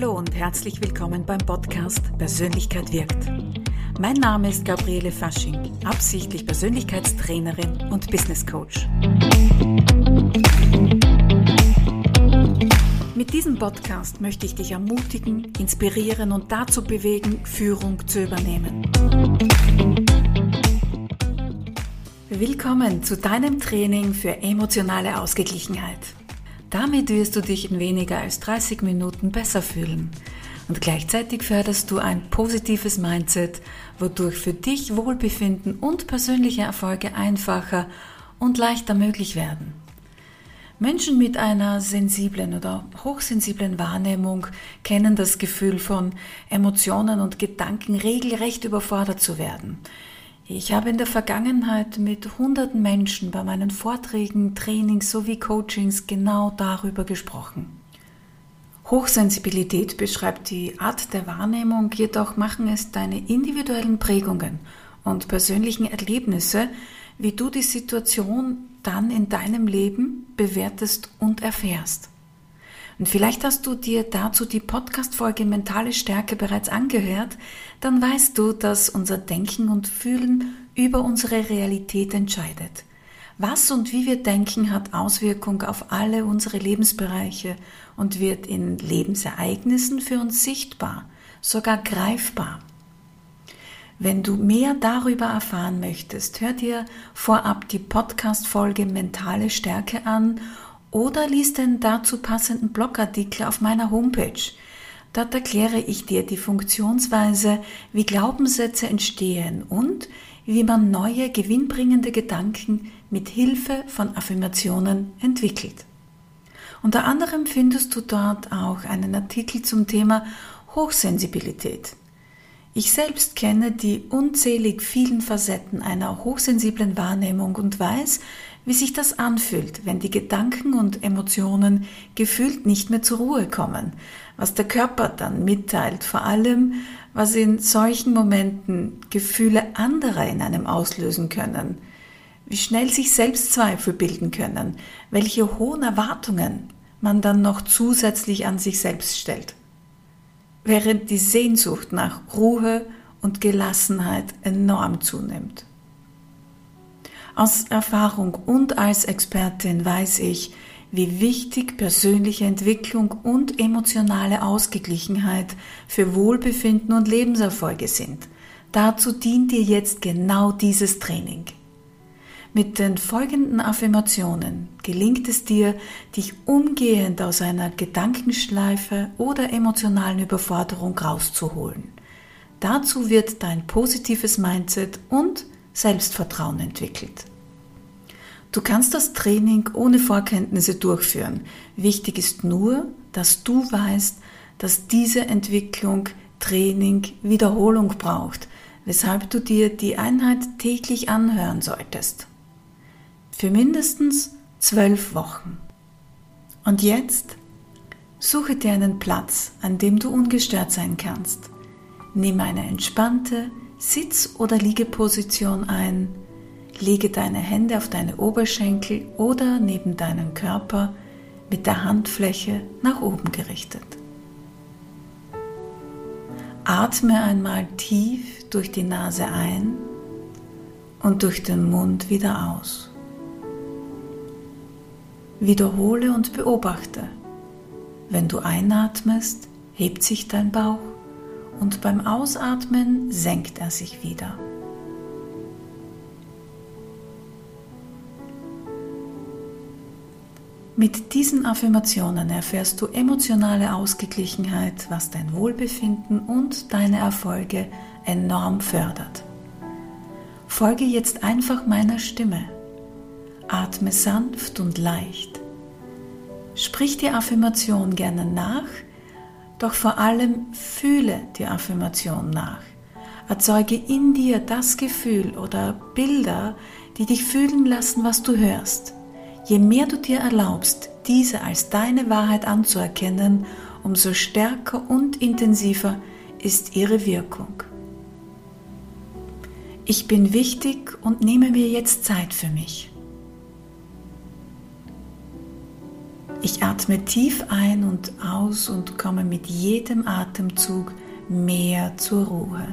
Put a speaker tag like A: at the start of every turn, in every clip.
A: Hallo und herzlich willkommen beim Podcast Persönlichkeit wirkt. Mein Name ist Gabriele Fasching, absichtlich Persönlichkeitstrainerin und Business Coach. Mit diesem Podcast möchte ich dich ermutigen, inspirieren und dazu bewegen, Führung zu übernehmen. Willkommen zu deinem Training für emotionale Ausgeglichenheit. Damit wirst du dich in weniger als 30 Minuten besser fühlen. Und gleichzeitig förderst du ein positives Mindset, wodurch für dich Wohlbefinden und persönliche Erfolge einfacher und leichter möglich werden. Menschen mit einer sensiblen oder hochsensiblen Wahrnehmung kennen das Gefühl von Emotionen und Gedanken regelrecht überfordert zu werden. Ich habe in der Vergangenheit mit hunderten Menschen bei meinen Vorträgen, Trainings sowie Coachings genau darüber gesprochen. Hochsensibilität beschreibt die Art der Wahrnehmung, jedoch machen es deine individuellen Prägungen und persönlichen Erlebnisse, wie du die Situation dann in deinem Leben bewertest und erfährst. Und vielleicht hast du dir dazu die Podcast-Folge Mentale Stärke bereits angehört, dann weißt du, dass unser Denken und Fühlen über unsere Realität entscheidet. Was und wie wir denken hat Auswirkung auf alle unsere Lebensbereiche und wird in Lebensereignissen für uns sichtbar, sogar greifbar. Wenn du mehr darüber erfahren möchtest, hör dir vorab die Podcast-Folge Mentale Stärke an oder lies den dazu passenden Blogartikel auf meiner Homepage. Dort erkläre ich dir die Funktionsweise, wie Glaubenssätze entstehen und wie man neue gewinnbringende Gedanken mit Hilfe von Affirmationen entwickelt. Unter anderem findest du dort auch einen Artikel zum Thema Hochsensibilität. Ich selbst kenne die unzählig vielen Facetten einer hochsensiblen Wahrnehmung und weiß, wie sich das anfühlt, wenn die Gedanken und Emotionen gefühlt nicht mehr zur Ruhe kommen, was der Körper dann mitteilt, vor allem was in solchen Momenten Gefühle anderer in einem auslösen können, wie schnell sich Selbstzweifel bilden können, welche hohen Erwartungen man dann noch zusätzlich an sich selbst stellt. Während die Sehnsucht nach Ruhe und Gelassenheit enorm zunimmt. Aus Erfahrung und als Expertin weiß ich, wie wichtig persönliche Entwicklung und emotionale Ausgeglichenheit für Wohlbefinden und Lebenserfolge sind. Dazu dient dir jetzt genau dieses Training. Mit den folgenden Affirmationen gelingt es dir, dich umgehend aus einer Gedankenschleife oder emotionalen Überforderung rauszuholen. Dazu wird dein positives Mindset und Selbstvertrauen entwickelt. Du kannst das Training ohne Vorkenntnisse durchführen. Wichtig ist nur, dass du weißt, dass diese Entwicklung Training Wiederholung braucht, weshalb du dir die Einheit täglich anhören solltest. Für mindestens zwölf Wochen. Und jetzt suche dir einen Platz, an dem du ungestört sein kannst. Nimm eine entspannte Sitz- oder Liegeposition ein Lege deine Hände auf deine Oberschenkel oder neben deinen Körper mit der Handfläche nach oben gerichtet. Atme einmal tief durch die Nase ein und durch den Mund wieder aus. Wiederhole und beobachte. Wenn du einatmest, hebt sich dein Bauch und beim Ausatmen senkt er sich wieder. Mit diesen Affirmationen erfährst du emotionale Ausgeglichenheit, was dein Wohlbefinden und deine Erfolge enorm fördert. Folge jetzt einfach meiner Stimme. Atme sanft und leicht. Sprich die Affirmation gerne nach, doch vor allem fühle die Affirmation nach. Erzeuge in dir das Gefühl oder Bilder, die dich fühlen lassen, was du hörst. Je mehr du dir erlaubst, diese als deine Wahrheit anzuerkennen, umso stärker und intensiver ist ihre Wirkung. Ich bin wichtig und nehme mir jetzt Zeit für mich. Ich atme tief ein und aus und komme mit jedem Atemzug mehr zur Ruhe.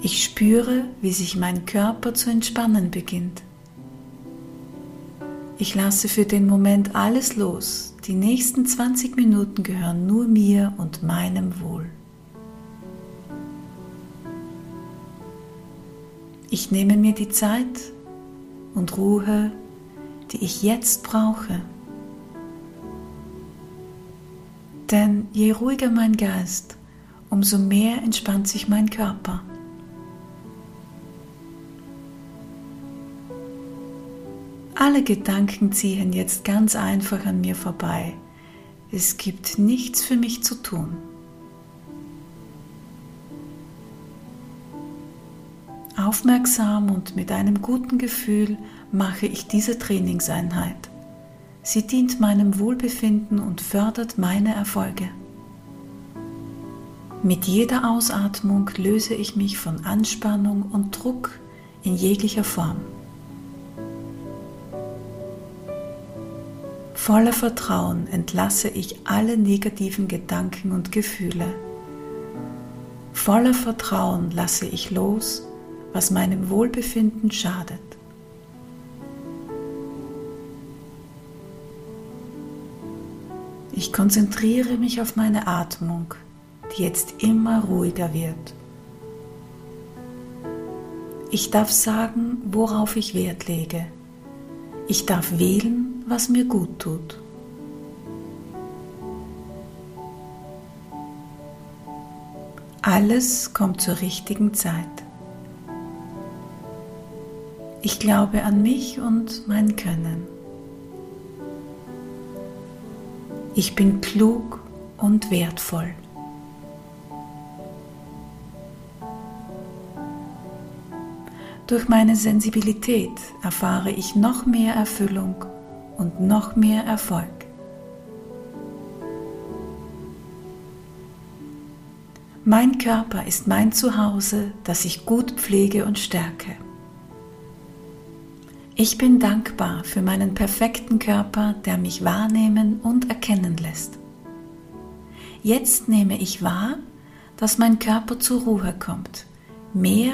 A: Ich spüre, wie sich mein Körper zu entspannen beginnt. Ich lasse für den Moment alles los. Die nächsten 20 Minuten gehören nur mir und meinem Wohl. Ich nehme mir die Zeit und Ruhe, die ich jetzt brauche. Denn je ruhiger mein Geist, umso mehr entspannt sich mein Körper. Alle Gedanken ziehen jetzt ganz einfach an mir vorbei. Es gibt nichts für mich zu tun. Aufmerksam und mit einem guten Gefühl mache ich diese Trainingseinheit. Sie dient meinem Wohlbefinden und fördert meine Erfolge. Mit jeder Ausatmung löse ich mich von Anspannung und Druck in jeglicher Form. Voller Vertrauen entlasse ich alle negativen Gedanken und Gefühle. Voller Vertrauen lasse ich los, was meinem Wohlbefinden schadet. Ich konzentriere mich auf meine Atmung, die jetzt immer ruhiger wird. Ich darf sagen, worauf ich Wert lege. Ich darf wählen, was mir gut tut. Alles kommt zur richtigen Zeit. Ich glaube an mich und mein Können. Ich bin klug und wertvoll. Durch meine Sensibilität erfahre ich noch mehr Erfüllung und noch mehr Erfolg. Mein Körper ist mein Zuhause, das ich gut pflege und stärke. Ich bin dankbar für meinen perfekten Körper, der mich wahrnehmen und erkennen lässt. Jetzt nehme ich wahr, dass mein Körper zur Ruhe kommt, mehr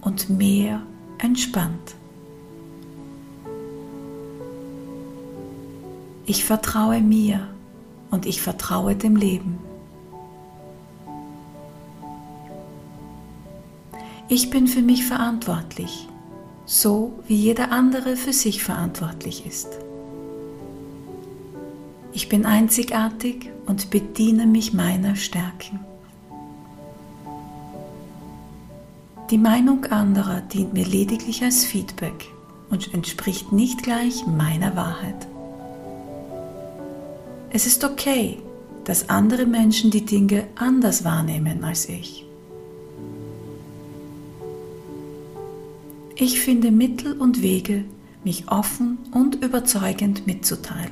A: und mehr entspannt. Ich vertraue mir und ich vertraue dem Leben. Ich bin für mich verantwortlich, so wie jeder andere für sich verantwortlich ist. Ich bin einzigartig und bediene mich meiner Stärken. Die Meinung anderer dient mir lediglich als Feedback und entspricht nicht gleich meiner Wahrheit. Es ist okay, dass andere Menschen die Dinge anders wahrnehmen als ich. Ich finde Mittel und Wege, mich offen und überzeugend mitzuteilen.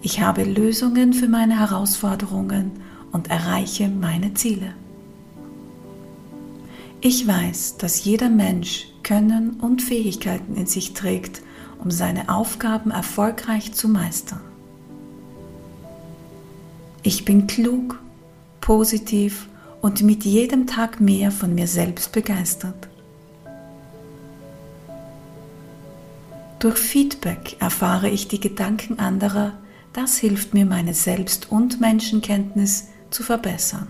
A: Ich habe Lösungen für meine Herausforderungen und erreiche meine Ziele. Ich weiß, dass jeder Mensch Können und Fähigkeiten in sich trägt, um seine Aufgaben erfolgreich zu meistern. Ich bin klug, positiv und mit jedem Tag mehr von mir selbst begeistert. Durch Feedback erfahre ich die Gedanken anderer, das hilft mir, meine Selbst- und Menschenkenntnis zu verbessern.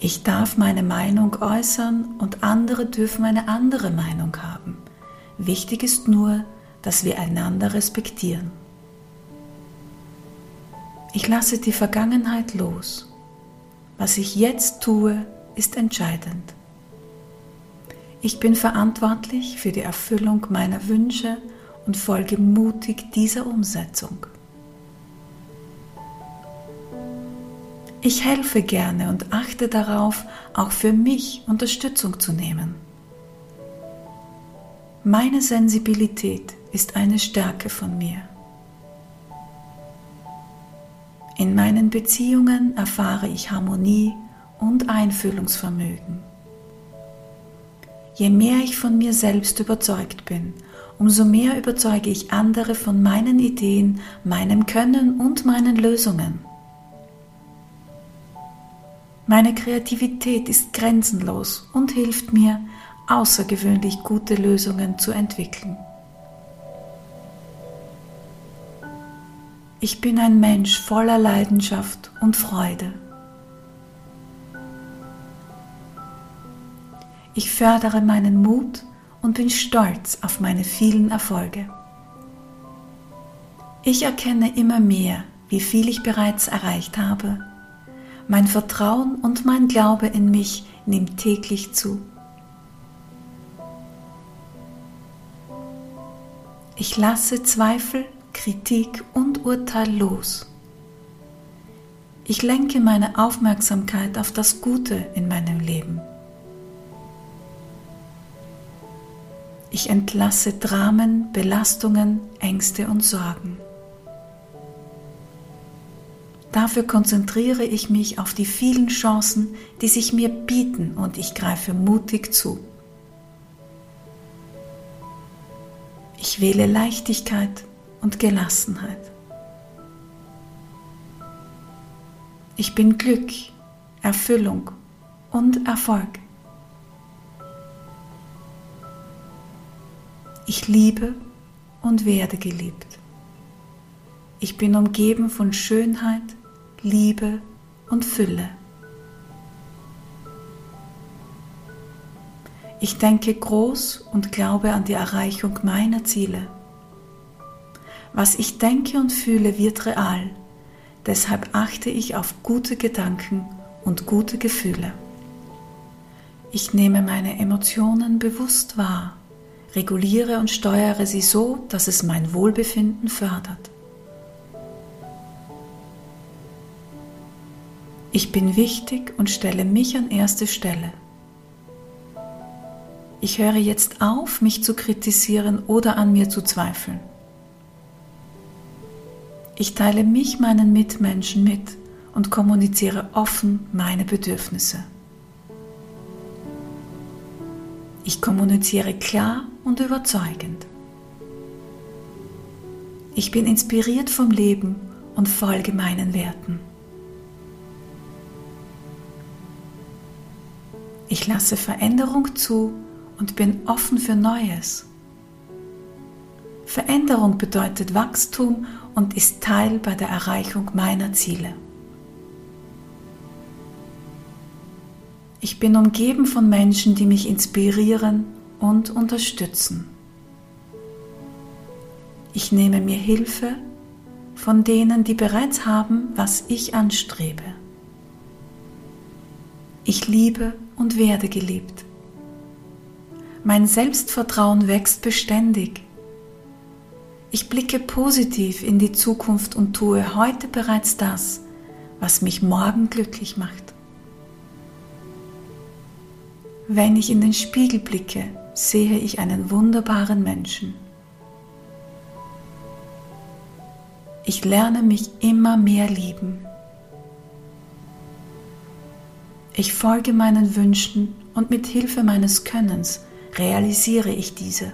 A: Ich darf meine Meinung äußern und andere dürfen eine andere Meinung haben. Wichtig ist nur, dass wir einander respektieren. Ich lasse die Vergangenheit los. Was ich jetzt tue, ist entscheidend. Ich bin verantwortlich für die Erfüllung meiner Wünsche und folge mutig dieser Umsetzung. Ich helfe gerne und achte darauf, auch für mich Unterstützung zu nehmen. Meine Sensibilität ist eine Stärke von mir. In meinen Beziehungen erfahre ich Harmonie und Einfühlungsvermögen. Je mehr ich von mir selbst überzeugt bin, umso mehr überzeuge ich andere von meinen Ideen, meinem Können und meinen Lösungen. Meine Kreativität ist grenzenlos und hilft mir, außergewöhnlich gute Lösungen zu entwickeln. Ich bin ein Mensch voller Leidenschaft und Freude. Ich fördere meinen Mut und bin stolz auf meine vielen Erfolge. Ich erkenne immer mehr, wie viel ich bereits erreicht habe. Mein Vertrauen und mein Glaube in mich nimmt täglich zu. Ich lasse Zweifel, Kritik und Urteil los. Ich lenke meine Aufmerksamkeit auf das Gute in meinem Leben. Ich entlasse Dramen, Belastungen, Ängste und Sorgen. Dafür konzentriere ich mich auf die vielen Chancen, die sich mir bieten und ich greife mutig zu. Ich wähle Leichtigkeit und Gelassenheit. Ich bin Glück, Erfüllung und Erfolg. Ich liebe und werde geliebt. Ich bin umgeben von Schönheit, Liebe und Fülle. Ich denke groß und glaube an die Erreichung meiner Ziele. Was ich denke und fühle, wird real. Deshalb achte ich auf gute Gedanken und gute Gefühle. Ich nehme meine Emotionen bewusst wahr reguliere und steuere sie so, dass es mein Wohlbefinden fördert. Ich bin wichtig und stelle mich an erste Stelle. Ich höre jetzt auf, mich zu kritisieren oder an mir zu zweifeln. Ich teile mich meinen Mitmenschen mit und kommuniziere offen meine Bedürfnisse. Ich kommuniziere klar und überzeugend. Ich bin inspiriert vom Leben und folge meinen Werten. Ich lasse Veränderung zu und bin offen für Neues. Veränderung bedeutet Wachstum und ist Teil bei der Erreichung meiner Ziele. Ich bin umgeben von Menschen, die mich inspirieren und unterstützen. Ich nehme mir Hilfe von denen, die bereits haben, was ich anstrebe. Ich liebe und werde geliebt. Mein Selbstvertrauen wächst beständig. Ich blicke positiv in die Zukunft und tue heute bereits das, was mich morgen glücklich macht. Wenn ich in den Spiegel blicke, sehe ich einen wunderbaren Menschen. Ich lerne mich immer mehr lieben. Ich folge meinen Wünschen und mit Hilfe meines Könnens realisiere ich diese.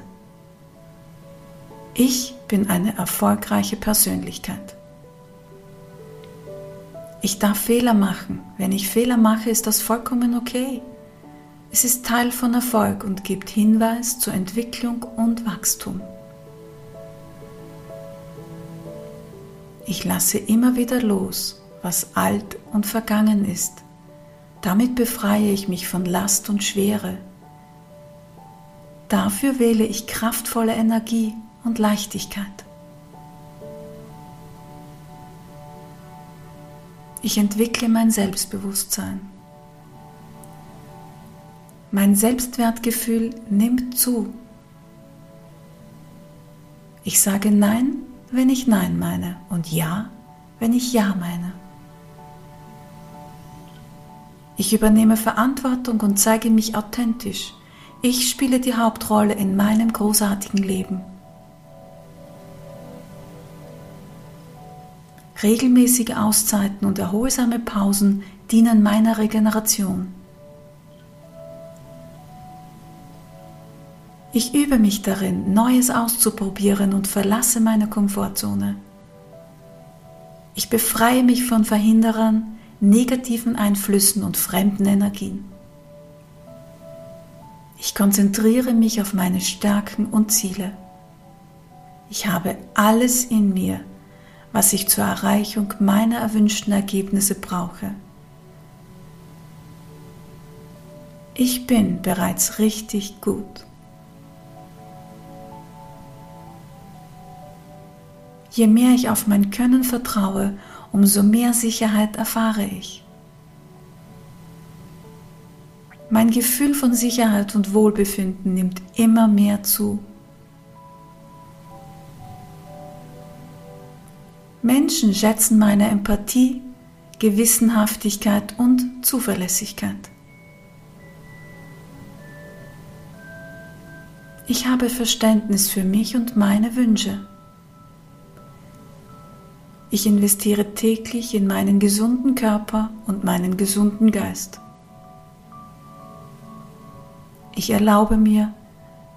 A: Ich bin eine erfolgreiche Persönlichkeit. Ich darf Fehler machen. Wenn ich Fehler mache, ist das vollkommen okay. Es ist Teil von Erfolg und gibt Hinweis zur Entwicklung und Wachstum. Ich lasse immer wieder los, was alt und vergangen ist. Damit befreie ich mich von Last und Schwere. Dafür wähle ich kraftvolle Energie und Leichtigkeit. Ich entwickle mein Selbstbewusstsein. Mein Selbstwertgefühl nimmt zu. Ich sage Nein, wenn ich Nein meine und Ja, wenn ich Ja meine. Ich übernehme Verantwortung und zeige mich authentisch. Ich spiele die Hauptrolle in meinem großartigen Leben. Regelmäßige Auszeiten und erholsame Pausen dienen meiner Regeneration. Ich übe mich darin, Neues auszuprobieren und verlasse meine Komfortzone. Ich befreie mich von Verhinderern, negativen Einflüssen und fremden Energien. Ich konzentriere mich auf meine Stärken und Ziele. Ich habe alles in mir, was ich zur Erreichung meiner erwünschten Ergebnisse brauche. Ich bin bereits richtig gut. Je mehr ich auf mein Können vertraue, umso mehr Sicherheit erfahre ich. Mein Gefühl von Sicherheit und Wohlbefinden nimmt immer mehr zu. Menschen schätzen meine Empathie, Gewissenhaftigkeit und Zuverlässigkeit. Ich habe Verständnis für mich und meine Wünsche. Ich investiere täglich in meinen gesunden Körper und meinen gesunden Geist. Ich erlaube mir,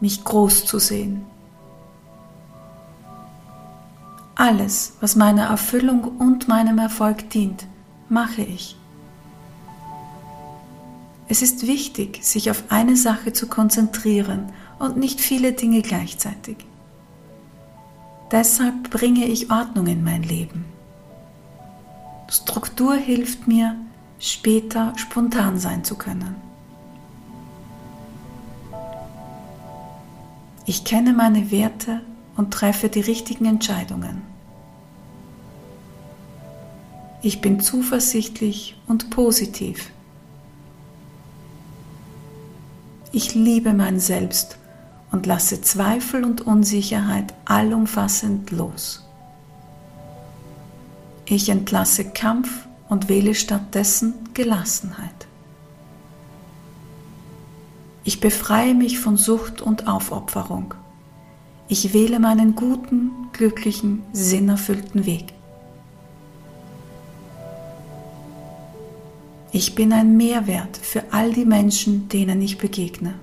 A: mich groß zu sehen. Alles, was meiner Erfüllung und meinem Erfolg dient, mache ich. Es ist wichtig, sich auf eine Sache zu konzentrieren und nicht viele Dinge gleichzeitig. Deshalb bringe ich Ordnung in mein Leben. Struktur hilft mir, später spontan sein zu können. Ich kenne meine Werte und treffe die richtigen Entscheidungen. Ich bin zuversichtlich und positiv. Ich liebe mein Selbst und lasse Zweifel und Unsicherheit allumfassend los. Ich entlasse Kampf und wähle stattdessen Gelassenheit. Ich befreie mich von Sucht und Aufopferung. Ich wähle meinen guten, glücklichen, sinnerfüllten Weg. Ich bin ein Mehrwert für all die Menschen, denen ich begegne.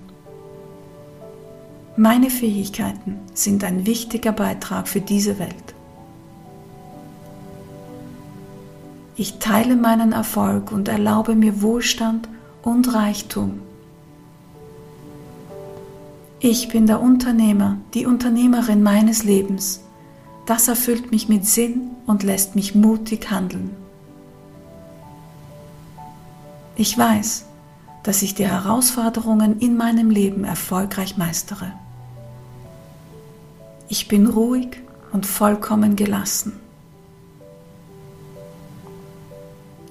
A: Meine Fähigkeiten sind ein wichtiger Beitrag für diese Welt. Ich teile meinen Erfolg und erlaube mir Wohlstand und Reichtum. Ich bin der Unternehmer, die Unternehmerin meines Lebens. Das erfüllt mich mit Sinn und lässt mich mutig handeln. Ich weiß, dass ich die Herausforderungen in meinem Leben erfolgreich meistere. Ich bin ruhig und vollkommen gelassen.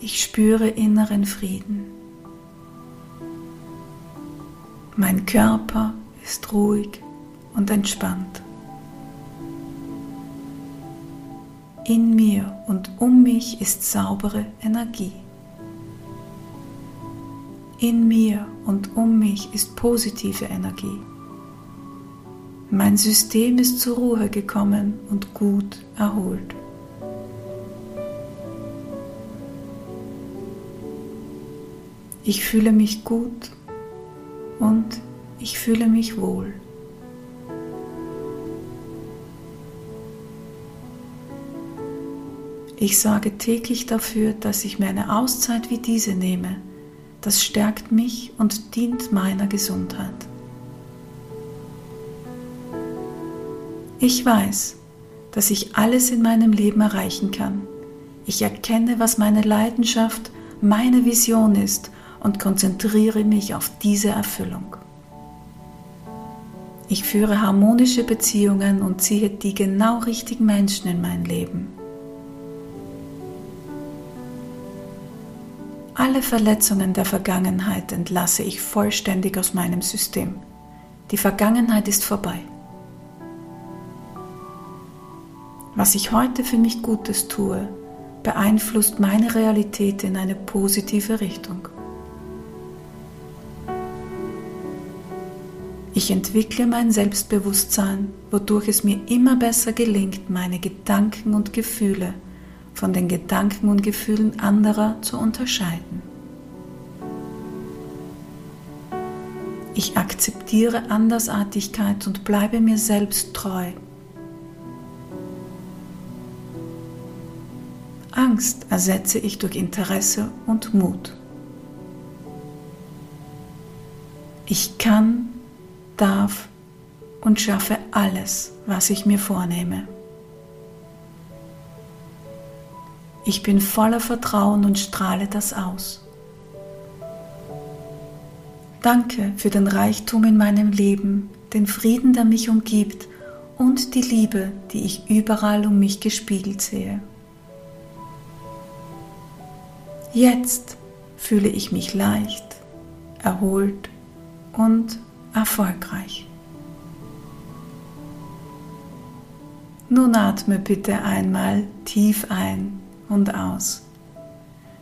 A: Ich spüre inneren Frieden. Mein Körper ist ruhig und entspannt. In mir und um mich ist saubere Energie. In mir und um mich ist positive Energie. Mein System ist zur Ruhe gekommen und gut erholt. Ich fühle mich gut und ich fühle mich wohl. Ich sorge täglich dafür, dass ich mir eine Auszeit wie diese nehme das stärkt mich und dient meiner Gesundheit. Ich weiß, dass ich alles in meinem Leben erreichen kann. Ich erkenne, was meine Leidenschaft, meine Vision ist und konzentriere mich auf diese Erfüllung. Ich führe harmonische Beziehungen und ziehe die genau richtigen Menschen in mein Leben. Alle Verletzungen der Vergangenheit entlasse ich vollständig aus meinem System. Die Vergangenheit ist vorbei. Was ich heute für mich Gutes tue, beeinflusst meine Realität in eine positive Richtung. Ich entwickle mein Selbstbewusstsein, wodurch es mir immer besser gelingt, meine Gedanken und Gefühle von den Gedanken und Gefühlen anderer zu unterscheiden. Ich akzeptiere Andersartigkeit und bleibe mir selbst treu. Angst ersetze ich durch Interesse und Mut. Ich kann, darf und schaffe alles, was ich mir vornehme. Ich bin voller Vertrauen und strahle das aus. Danke für den Reichtum in meinem Leben, den Frieden, der mich umgibt und die Liebe, die ich überall um mich gespiegelt sehe. Jetzt fühle ich mich leicht, erholt und erfolgreich. Nun atme bitte einmal tief ein und aus.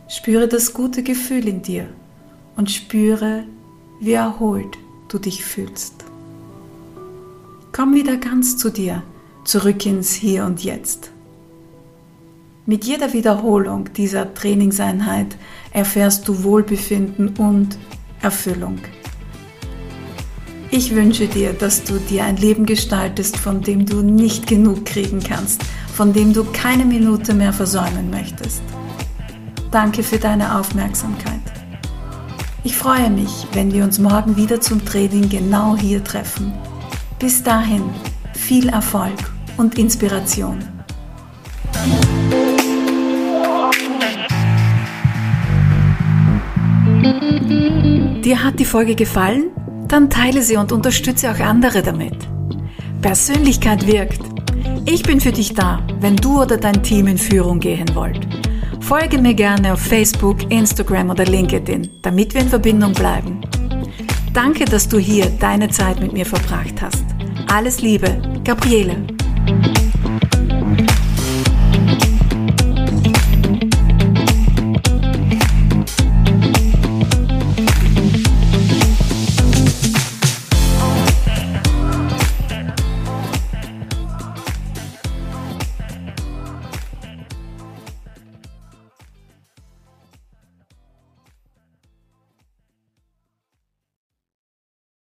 A: Spüre das gute Gefühl in dir und spüre, wie erholt du dich fühlst. Komm wieder ganz zu dir, zurück ins Hier und Jetzt. Mit jeder Wiederholung dieser Trainingseinheit erfährst du Wohlbefinden und Erfüllung. Ich wünsche dir, dass du dir ein Leben gestaltest, von dem du nicht genug kriegen kannst, von dem du keine Minute mehr versäumen möchtest. Danke für deine Aufmerksamkeit. Ich freue mich, wenn wir uns morgen wieder zum Training genau hier treffen. Bis dahin viel Erfolg und Inspiration. Dir hat die Folge gefallen? Dann teile sie und unterstütze auch andere damit. Persönlichkeit wirkt. Ich bin für dich da, wenn du oder dein Team in Führung gehen wollt. Folge mir gerne auf Facebook, Instagram oder LinkedIn, damit wir in Verbindung bleiben. Danke, dass du hier deine Zeit mit mir verbracht hast. Alles Liebe, Gabriele.